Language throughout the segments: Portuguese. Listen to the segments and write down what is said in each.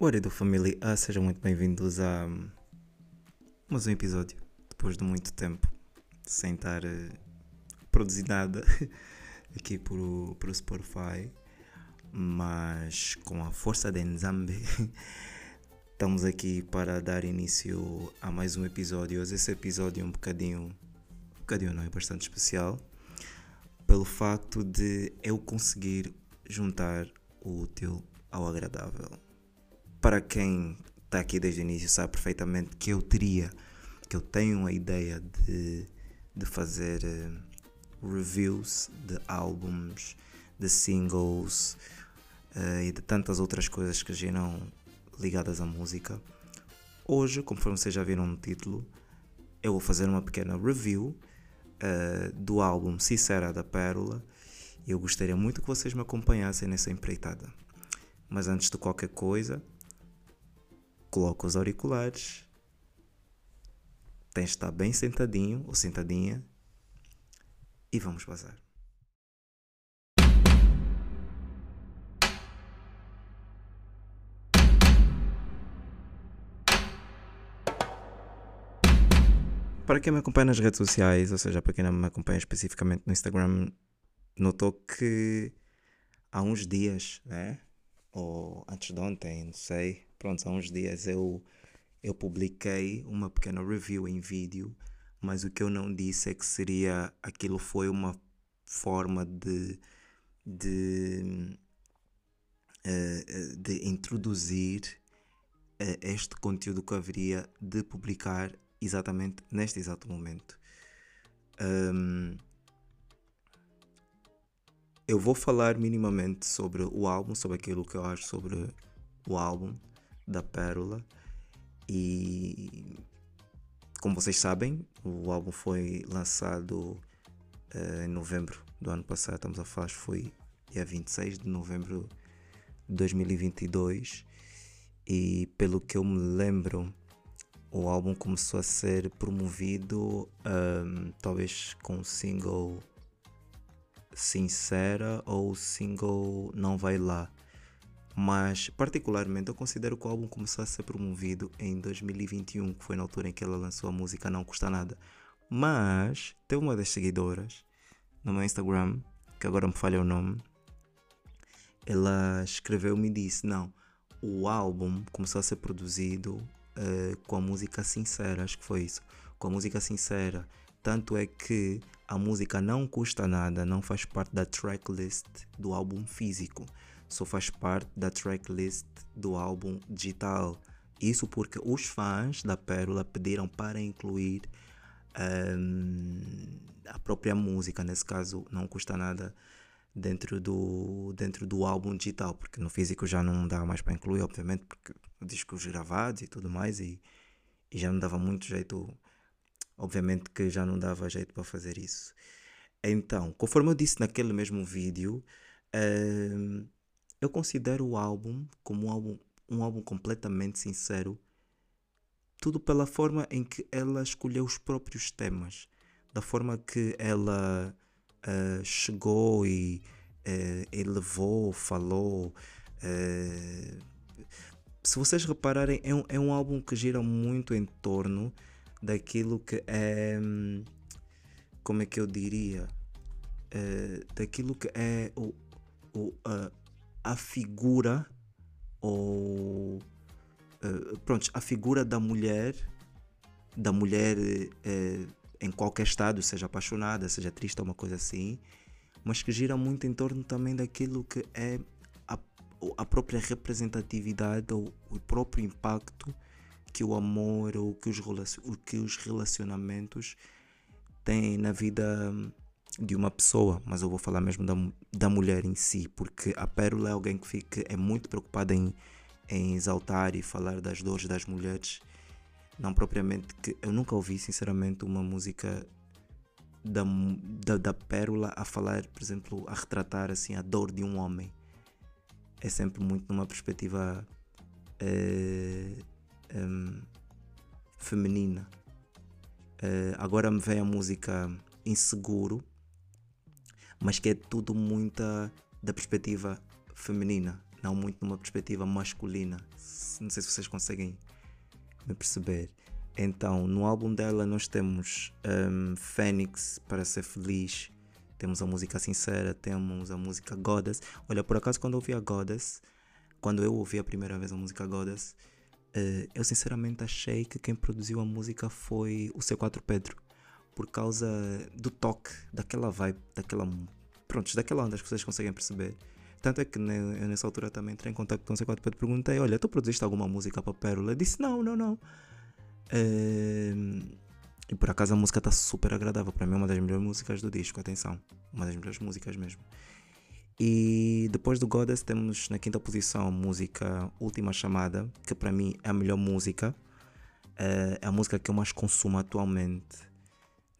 Ora do família, ah, sejam muito bem-vindos a mais um episódio, depois de muito tempo sem estar uh, produzir nada aqui por, o Spotify, mas com a força de Nzambe estamos aqui para dar início a mais um episódio. Hoje esse episódio é um bocadinho, um bocadinho não, é bastante especial, pelo facto de eu conseguir juntar o útil ao agradável. Para quem está aqui desde o início sabe perfeitamente que eu teria, que eu tenho a ideia de, de fazer uh, reviews de álbuns, de singles uh, e de tantas outras coisas que giram ligadas à música. Hoje, conforme vocês já viram no título, eu vou fazer uma pequena review uh, do álbum Sincera da Pérola eu gostaria muito que vocês me acompanhassem nessa empreitada. Mas antes de qualquer coisa, coloca os auriculares, tens de estar bem sentadinho ou sentadinha e vamos vazar. Para quem me acompanha nas redes sociais, ou seja, para quem não me acompanha especificamente no Instagram, notou que há uns dias, né? Ou antes de ontem, não sei. Pronto, há uns dias eu, eu publiquei uma pequena review em vídeo, mas o que eu não disse é que seria aquilo foi uma forma de, de, uh, de introduzir uh, este conteúdo que haveria de publicar exatamente neste exato momento. Um, eu vou falar minimamente sobre o álbum, sobre aquilo que eu acho sobre o álbum da Pérola. E como vocês sabem, o álbum foi lançado uh, em novembro do ano passado. Estamos a falar, foi dia 26 de novembro de 2022. E pelo que eu me lembro, o álbum começou a ser promovido um, talvez com o single Sincera ou o single Não Vai Lá. Mas, particularmente, eu considero que o álbum começou a ser promovido em 2021, que foi na altura em que ela lançou a música Não Custa Nada. Mas, tem uma das seguidoras no meu Instagram, que agora me falha o nome, ela escreveu-me e disse: Não, o álbum começou a ser produzido uh, com a música Sincera, acho que foi isso. Com a música Sincera. Tanto é que a música não custa nada, não faz parte da tracklist do álbum físico, só faz parte da tracklist do álbum digital. Isso porque os fãs da Pérola pediram para incluir um, a própria música, nesse caso não custa nada dentro do, dentro do álbum digital, porque no físico já não dá mais para incluir, obviamente, porque discos gravados e tudo mais, e, e já não dava muito jeito Obviamente que já não dava jeito para fazer isso. Então, conforme eu disse naquele mesmo vídeo, uh, eu considero o álbum como um álbum, um álbum completamente sincero, tudo pela forma em que ela escolheu os próprios temas, da forma que ela uh, chegou e uh, elevou, falou. Uh, se vocês repararem, é um, é um álbum que gira muito em torno daquilo que é. Como é que eu diria? Uh, daquilo que é o, o, uh, a figura ou. Uh, pronto, a figura da mulher, da mulher uh, em qualquer estado, seja apaixonada, seja triste uma coisa assim, mas que gira muito em torno também daquilo que é a, a própria representatividade ou o próprio impacto que o amor ou que os, que os relacionamentos têm na vida de uma pessoa, mas eu vou falar mesmo da, da mulher em si, porque a Pérola é alguém que fica, é muito preocupada em, em exaltar e falar das dores das mulheres, não propriamente que eu nunca ouvi sinceramente uma música da, da, da Pérola a falar, por exemplo, a retratar assim a dor de um homem. É sempre muito numa perspectiva um, feminina. Uh, agora me vem a música Inseguro, mas que é tudo muita da perspectiva feminina. não muito numa perspectiva masculina. Não sei se vocês conseguem me perceber. Então, no álbum dela nós temos um, Fênix para ser feliz, temos a música Sincera, temos a música Goddess. Olha, por acaso quando eu ouvi a Goddess, quando eu ouvi a primeira vez a música Goddess, uh, eu sinceramente achei que quem produziu a música foi o C4 Pedro, por causa do toque, daquela vibe, daquela. Pronto, daquela onda, as pessoas conseguem perceber. Tanto é que nessa altura também entrei em contato com o C4 Pedro e perguntei: Olha, tu produziste alguma música para Pérola? Disse: Não, não, não. Uh, e por acaso a música está super agradável. Para mim é uma das melhores músicas do disco, atenção. Uma das melhores músicas mesmo. E depois do Goddess temos na quinta posição a música Última Chamada, que para mim é a melhor música. Uh, é a música que eu mais consumo atualmente.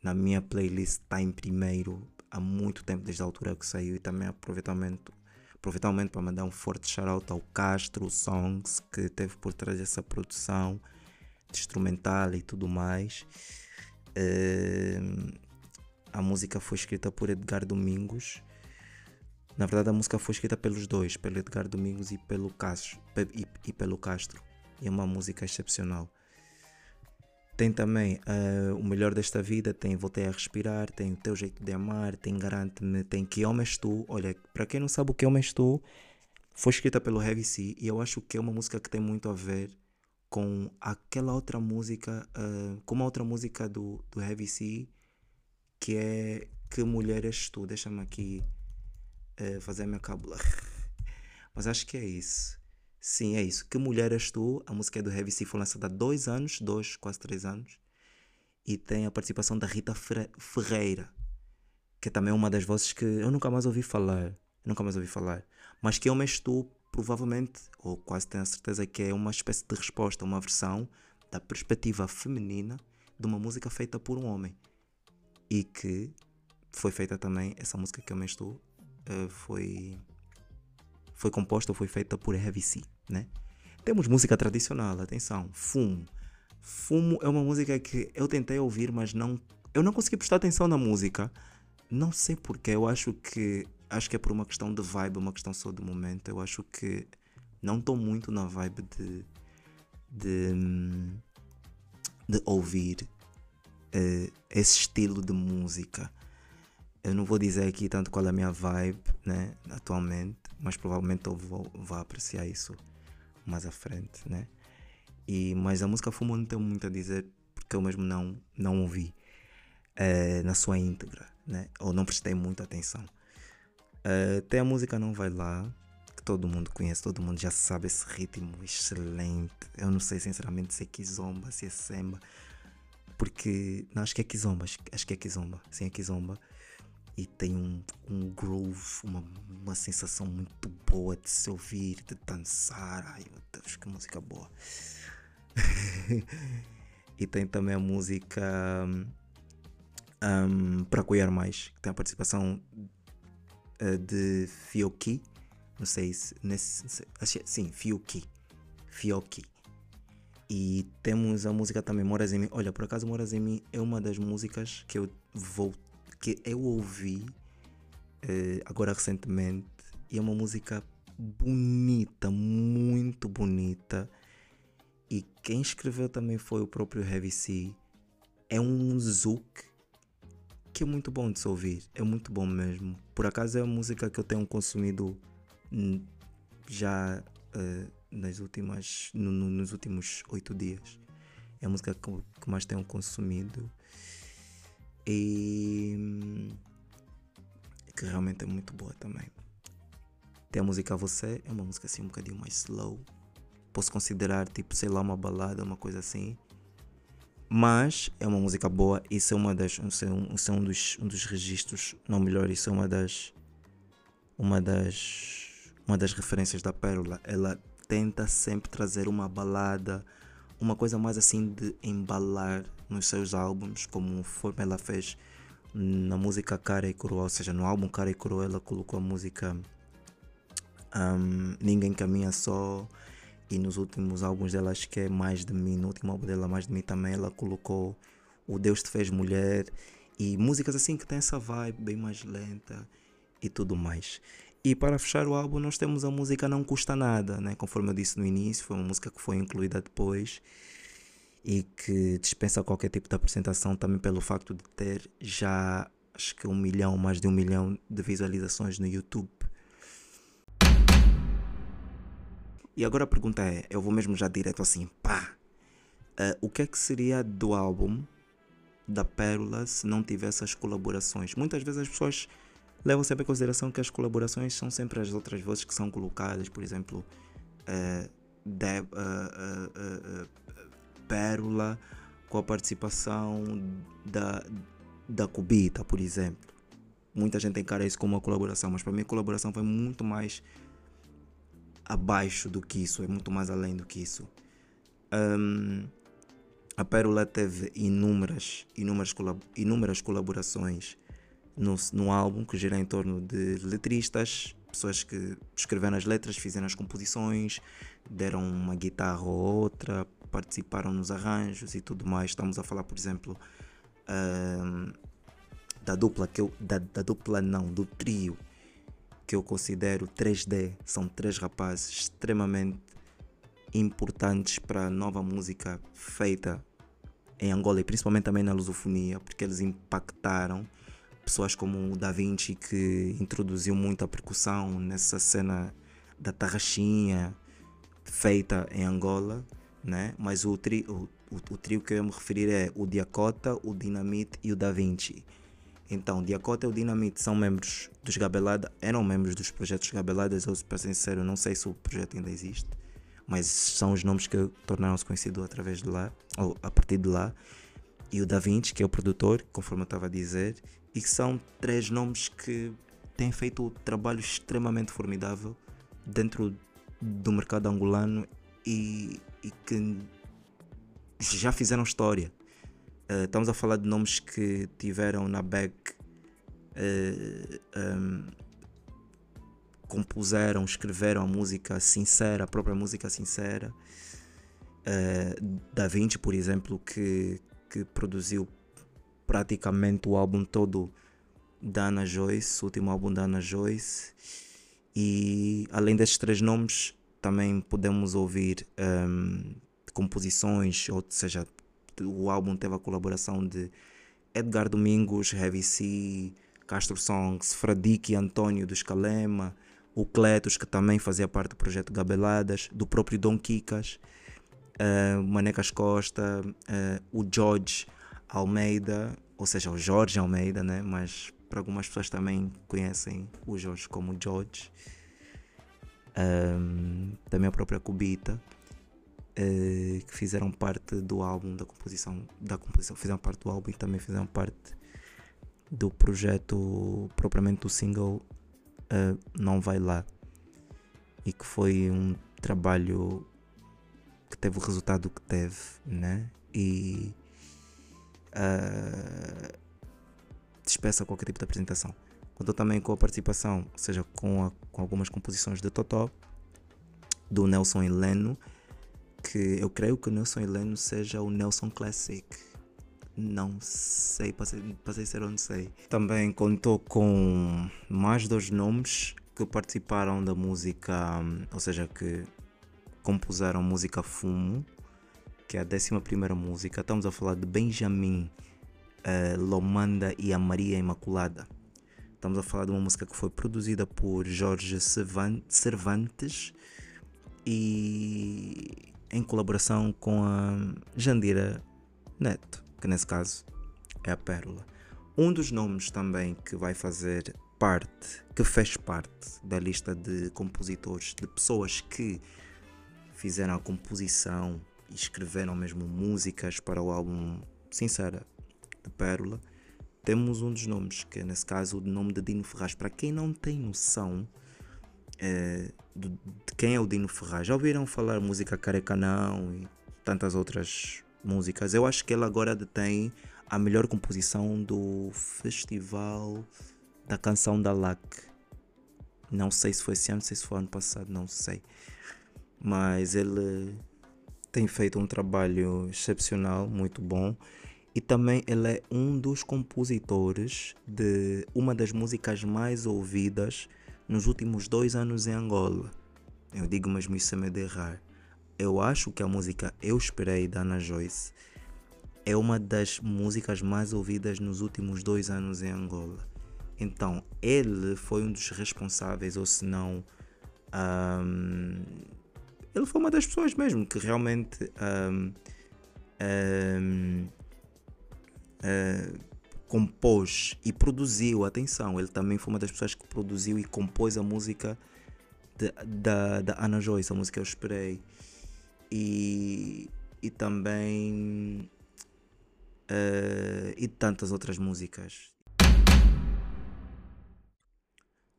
Na minha playlist está em primeiro há muito tempo, desde a altura que saiu. E também aproveitamento, aproveitamento para mandar um forte shout-out ao Castro Songs, que teve por trás dessa produção de instrumental e tudo mais. Uh, a música foi escrita por Edgar Domingos. Na verdade, a música foi escrita pelos dois, pelo Edgar Domingos e pelo Castro. E, e pelo Castro. E é uma música excepcional. Tem também uh, O Melhor Desta Vida, tem Voltei a Respirar, tem O Teu Jeito de Amar, tem Garante-me, tem Que Homem És Tu. Olha, para quem não sabe o Que Homem És Tu, foi escrita pelo Heavy C e eu acho que é uma música que tem muito a ver com aquela outra música, uh, com uma outra música do, do Heavy C, que é Que Mulher És Tu. Deixa-me aqui uh, fazer a minha cábula. Mas acho que é isso. Sim, é isso. Que Mulher És Tu, a música é do Heavy C, foi lançada há dois anos, dois, quase três anos. E tem a participação da Rita Ferreira, que é também uma das vozes que eu nunca mais ouvi falar. Nunca mais ouvi falar. Mas que Homem És Tu provavelmente, ou quase tenho a certeza que é uma espécie de resposta, uma versão da perspectiva feminina de uma música feita por um homem. E que foi feita também, essa música que eu me estou, foi, foi composta ou foi feita por Heavy né? Temos música tradicional, atenção, Fumo. Fumo é uma música que eu tentei ouvir, mas não, eu não consegui prestar atenção na música. Não sei porquê, eu acho que acho que é por uma questão de vibe, uma questão só de momento. Eu acho que não estou muito na vibe de, de, de ouvir uh, esse estilo de música. Eu não vou dizer aqui tanto qual é a minha vibe né, atualmente, mas provavelmente eu vou, vou apreciar isso mais à frente. Né? E, mas a música Fumo não tenho muito a dizer porque eu mesmo não, não ouvi uh, na sua íntegra, né? ou não prestei muita atenção. Uh, tem a música Não Vai Lá, que todo mundo conhece, todo mundo já sabe esse ritmo excelente. Eu não sei sinceramente se é Kizomba, se é Semba, porque não, acho que é Kizomba, acho que é Kizomba, sim é Kizomba. E tem um, um groove, uma, uma sensação muito boa de se ouvir, de dançar. Ai meu Deus, que música boa! e tem também a música um, Para Cuidar Mais, que tem a participação uh, de Fioki. Não sei se. Nesse, sim, Fioki. Fioki. E temos a música também Moras em Mim. Olha, por acaso Moras em Mim é uma das músicas que eu vou que eu ouvi uh, agora recentemente e é uma música bonita, muito bonita. E quem escreveu também foi o próprio Heavy C. É um zouk que é muito bom de se ouvir, é muito bom mesmo. Por acaso é a música que eu tenho consumido já uh, nas últimas, no, no, nos últimos oito dias. É a música que, que mais tenho consumido e hum, que realmente é muito boa também. Tem a música Você, é uma música assim um bocadinho mais slow. Posso considerar tipo, sei lá, uma balada, uma coisa assim. Mas é uma música boa, isso é uma das. Isso é um, isso é um, dos, um dos registros, não melhor, isso é uma das. Uma das. Uma das referências da Pérola. Ela tenta sempre trazer uma balada, uma coisa mais assim de embalar nos seus álbuns, como forma ela fez na música Cara e Coroa, ou seja, no álbum Cara e Coroa ela colocou a música um, Ninguém Caminha Só e nos últimos álbuns dela, acho que é Mais de Mim, no último álbum dela, Mais de Mim também, ela colocou O Deus Te Fez Mulher e músicas assim que tem essa vibe bem mais lenta e tudo mais. E para fechar o álbum, nós temos a música Não Custa Nada, né? conforme eu disse no início, foi uma música que foi incluída depois e que dispensa qualquer tipo de apresentação também pelo facto de ter já acho que um milhão, mais de um milhão de visualizações no YouTube. E agora a pergunta é, eu vou mesmo já direto assim, pá, uh, o que é que seria do álbum da Pérola se não tivesse as colaborações? Muitas vezes as pessoas levam sempre em consideração que as colaborações são sempre as outras vozes que são colocadas, por exemplo, uh, de, uh, Pérola com a participação da, da Cubita, por exemplo. Muita gente encara isso como uma colaboração, mas para mim a colaboração foi muito mais abaixo do que isso, é muito mais além do que isso. Um, a Pérola teve inúmeras, inúmeras, inúmeras colaborações no, no álbum que gira em torno de letristas, pessoas que escreveram as letras, fizeram as composições, deram uma guitarra ou outra, participaram nos arranjos e tudo mais. Estamos a falar, por exemplo, um, da dupla que eu, da, da dupla não, do trio que eu considero 3D. São três rapazes extremamente importantes para a nova música feita em Angola e principalmente também na lusofonia, porque eles impactaram pessoas como o Da Vinci que introduziu muito a percussão nessa cena da tarraxinha feita em Angola, né? Mas o, tri, o, o, o trio que eu ia me referir é o Diacota, o Dinamite e o Da Vinci. Então, Diacota e o Dinamite são membros dos Gabelada, eram membros dos projetos Gabeladas, eu, para ser sincero, não sei se o projeto ainda existe, mas são os nomes que tornaram-se conhecidos através de lá, ou a partir de lá. E o Da Vinci, que é o produtor, conforme eu estava a dizer, e que são três nomes que têm feito um trabalho extremamente formidável dentro do mercado angolano e, e que já fizeram história. Uh, estamos a falar de nomes que tiveram na back, uh, eh, um, compuseram, escreveram a música sincera, a própria música sincera. Uh, da Vinci, por exemplo, que, que produziu praticamente o álbum todo da Ana Joyce, o último álbum da Ana Joyce. E além destes três nomes, também podemos ouvir um, composições, ou seja, o álbum teve a colaboração de Edgar Domingos, Heavy C, Castro Songs, Fradique e Antônio do Escalema, o Cletos, que também fazia parte do projeto Gabeladas, do próprio Dom Kikas, uh, Manecas Costa, uh, o George Almeida, ou seja, o Jorge Almeida, né? mas para algumas pessoas também conhecem o Jorge como George. Um, também a própria Cubita. Eh, que fizeram parte do álbum, da composição, da composição, fizeram parte do álbum e também fizeram parte do projeto propriamente do single uh, Não Vai Lá e que foi um trabalho que teve o resultado que teve, né? E uh, despeça qualquer tipo de apresentação. Contou também com a participação, ou seja, com, a, com algumas composições de Totó, do Nelson Heleno que eu creio que o Nelson Heleno seja o Nelson Classic. Não sei, ser, para ser não sei. Também contou com mais dois nomes que participaram da música, ou seja, que compuseram música Fumo, que é a 11 primeira música. Estamos a falar de Benjamin uh, Lomanda e a Maria Imaculada. Estamos a falar de uma música que foi produzida por Jorge Cervantes e em colaboração com a Jandira Neto, que nesse caso é a Pérola. Um dos nomes também que vai fazer parte, que fez parte da lista de compositores, de pessoas que fizeram a composição e escreveram mesmo músicas para o álbum Sincera de Pérola, temos um dos nomes, que é nesse caso o nome de Dino Ferraz. Para quem não tem noção, é, de, de, quem é o Dino Ferraz. Já ouviram falar música Carecanão e tantas outras músicas? Eu acho que ele agora detém a melhor composição do Festival da Canção da LAC. Não sei se foi esse ano, não sei se foi ano passado, não sei. Mas ele tem feito um trabalho excepcional, muito bom. E também ele é um dos compositores de uma das músicas mais ouvidas nos últimos dois anos em Angola. Eu digo mesmo isso sem medo de errar. Eu acho que a música Eu Esperei da Ana Joyce é uma das músicas mais ouvidas nos últimos dois anos em Angola. Então, ele foi um dos responsáveis, ou se não, um, ele foi uma das pessoas mesmo que realmente um, um, eh, compôs e produziu. Atenção, ele também foi uma das pessoas que produziu e compôs a música da, da Ana Joyce, a música Eu Esperei. E, e também. Uh, e tantas outras músicas.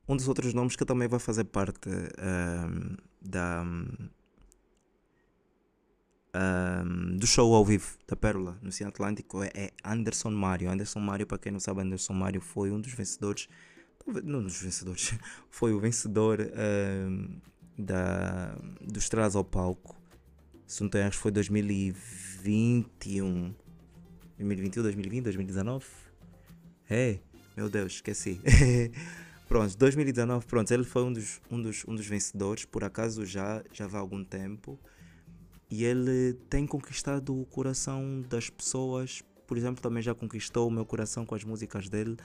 Um dos outros nomes que também vai fazer parte uh, da, um, do show ao vivo da Pérola no Cine Atlântico é, é Anderson Mário. Anderson Mário, para quem não sabe, Anderson Mário foi um dos vencedores, não dos vencedores, foi o vencedor um, da, dos Traz ao Palco. Se não tenho, foi 2021. 2021, 2020, 2019? É, meu Deus, esqueci. Pronto, 2019, pronto, ele foi um dos, um dos, um dos vencedores, por acaso já, já há algum tempo. E ele tem conquistado o coração das pessoas, por exemplo, também já conquistou o meu coração com as músicas dele.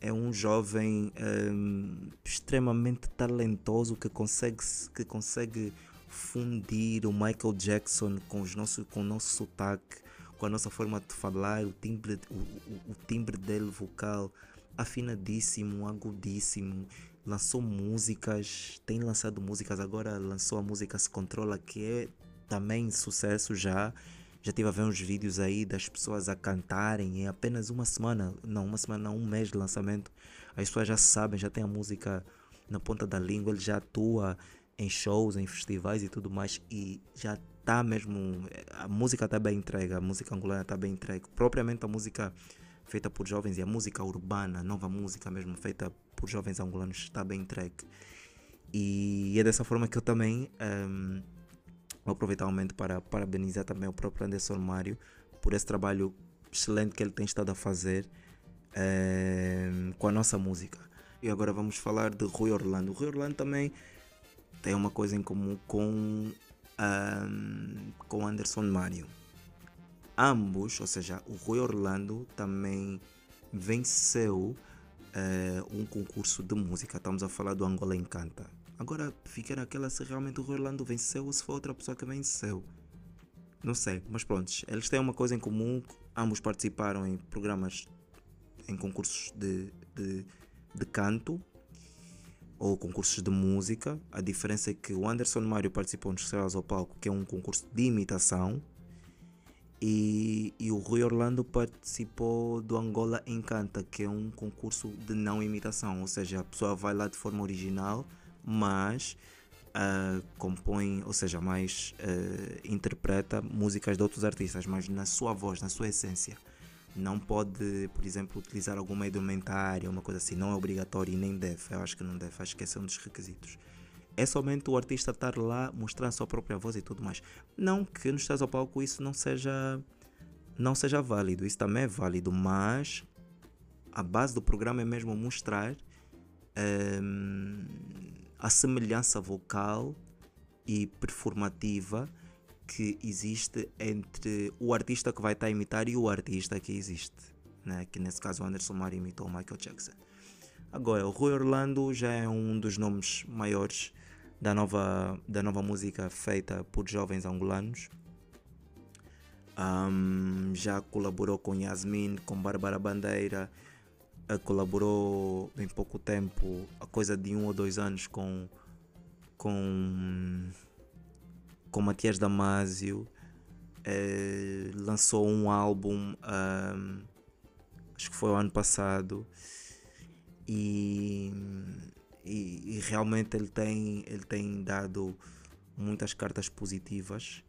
É um jovem um, extremamente talentoso que consegue, que consegue fundir o Michael Jackson com, os nossos, com o nosso sotaque, com a nossa forma de falar, o timbre, o, o, o timbre dele vocal afinadíssimo, agudíssimo. Lançou músicas, tem lançado músicas, agora lançou a música Se Controla, que é também sucesso já. Já tive a ver uns vídeos aí das pessoas a cantarem em apenas uma semana, não, uma semana, não, um mês de lançamento. As pessoas já sabem, já tem a música na ponta da língua, ele já atua em shows, em festivais e tudo mais, e já está mesmo. A música está bem entregue, a música angolana está bem entregue. Propriamente a música feita por jovens e a música urbana, nova música mesmo feita por jovens angolanos está bem entregue. E é dessa forma que eu também um, vou aproveitar o momento para parabenizar também o próprio Anderson Mário por esse trabalho excelente que ele tem estado a fazer um, com a nossa música. E agora vamos falar de Rui Orlando. O Rui Orlando também tem uma coisa em comum com, um, com Anderson Mário ambos, ou seja, o Rui Orlando também venceu uh, um concurso de música. Estamos a falar do Angola Encanta. Agora fica naquela se realmente o Rui Orlando venceu ou se foi outra pessoa que venceu. Não sei, mas pronto, eles têm uma coisa em comum. Ambos participaram em programas, em concursos de, de, de canto ou concursos de música. A diferença é que o Anderson Mário participou nos Estrelas ao Palco, que é um concurso de imitação e, e, o Rui Orlando participou do Angola Encanta, que é um concurso de não imitação, ou seja, a pessoa vai lá de forma original, mas uh, compõe, ou seja, mais uh, interpreta músicas de outros artistas, mas na sua voz, na sua essência. Não pode, por exemplo, utilizar alguma indumentária, uma coisa assim, não é obrigatório e nem deve. Eu acho que não deve, acho que esse é um dos requisitos é somente o artista estar lá mostrando a sua própria voz e tudo mais. Não que nos estás ao palco isso não seja não seja válido, isso também é válido, mas a base do programa é mesmo mostrar um, a semelhança vocal e performativa que existe entre o artista que vai estar a imitar e o artista que existe. Né? Que nesse caso Anderson Mari imitou Michael Jackson. Agora, o Rui Orlando já é um dos nomes maiores da nova, da nova música feita por jovens angolanos. Um, já colaborou com Yasmin, com Bárbara Bandeira, colaborou em pouco tempo, a coisa de um ou dois anos, com, com, com Matias Damasio. Uh, lançou um álbum, um, acho que foi o ano passado, e e, e, realmente ele tem, ele tem dado muitas cartas positivas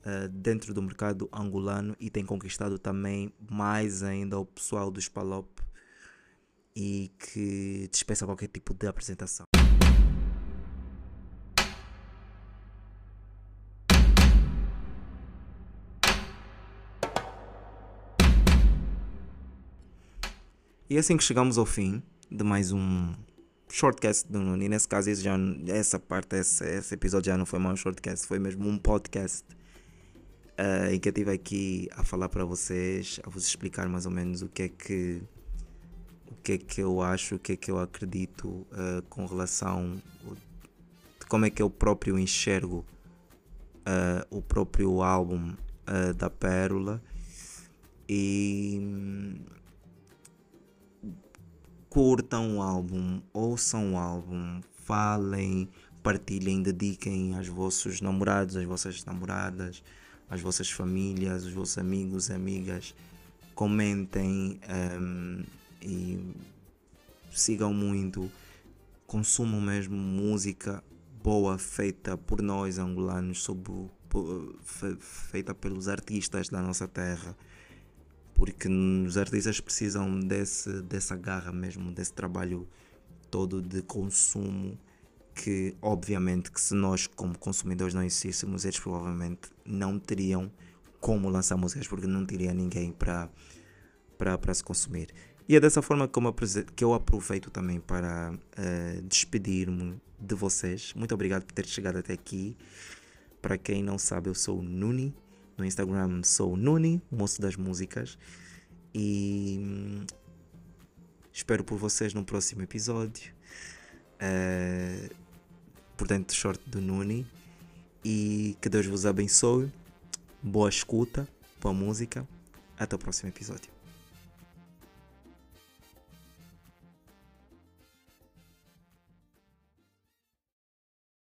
uh, dentro do mercado angolano e tem conquistado também mais ainda o pessoal do Spalop e que dispensa qualquer tipo de apresentação. E é assim que chegamos ao fim de mais um shortcast do Nuno. E nesse caso, já, essa parte, esse, esse episódio já não foi mais um shortcast, foi mesmo um podcast. Uh, em que eu estive aqui a falar para vocês, a vos explicar mais ou menos o que é que o que é que eu acho, o que é que eu acredito uh, com relação de como é que eu próprio enxergo uh, o próprio álbum da Pérola e curtam o álbum, ouçam o álbum, falem, partilhem, dediquem aos vossos namorados, às vossas namoradas, às vossas famílias, os vossos amigos, amigas. Comentem um, e sigam muito, consumam mesmo música boa feita por nós angolanos, sob, feita pelos artistas da nossa terra porque os artistas precisam desse, dessa garra mesmo, desse trabalho todo de consumo que obviamente que se nós como consumidores não existíssemos, eles provavelmente não teriam como lançar músicas porque não teria ninguém para para se consumir. E é dessa forma que eu, aproveito também para uh, despedir-me de vocês. Muito obrigado por ter chegado até aqui. Para quem não sabe, eu sou o Nuni. No Instagram sou Nuni, moço das músicas. E hum, espero por vocês no próximo episódio. Uh, portanto, short do Nuni. E que Deus vos abençoe. Boa escuta, boa música. Até o próximo episódio.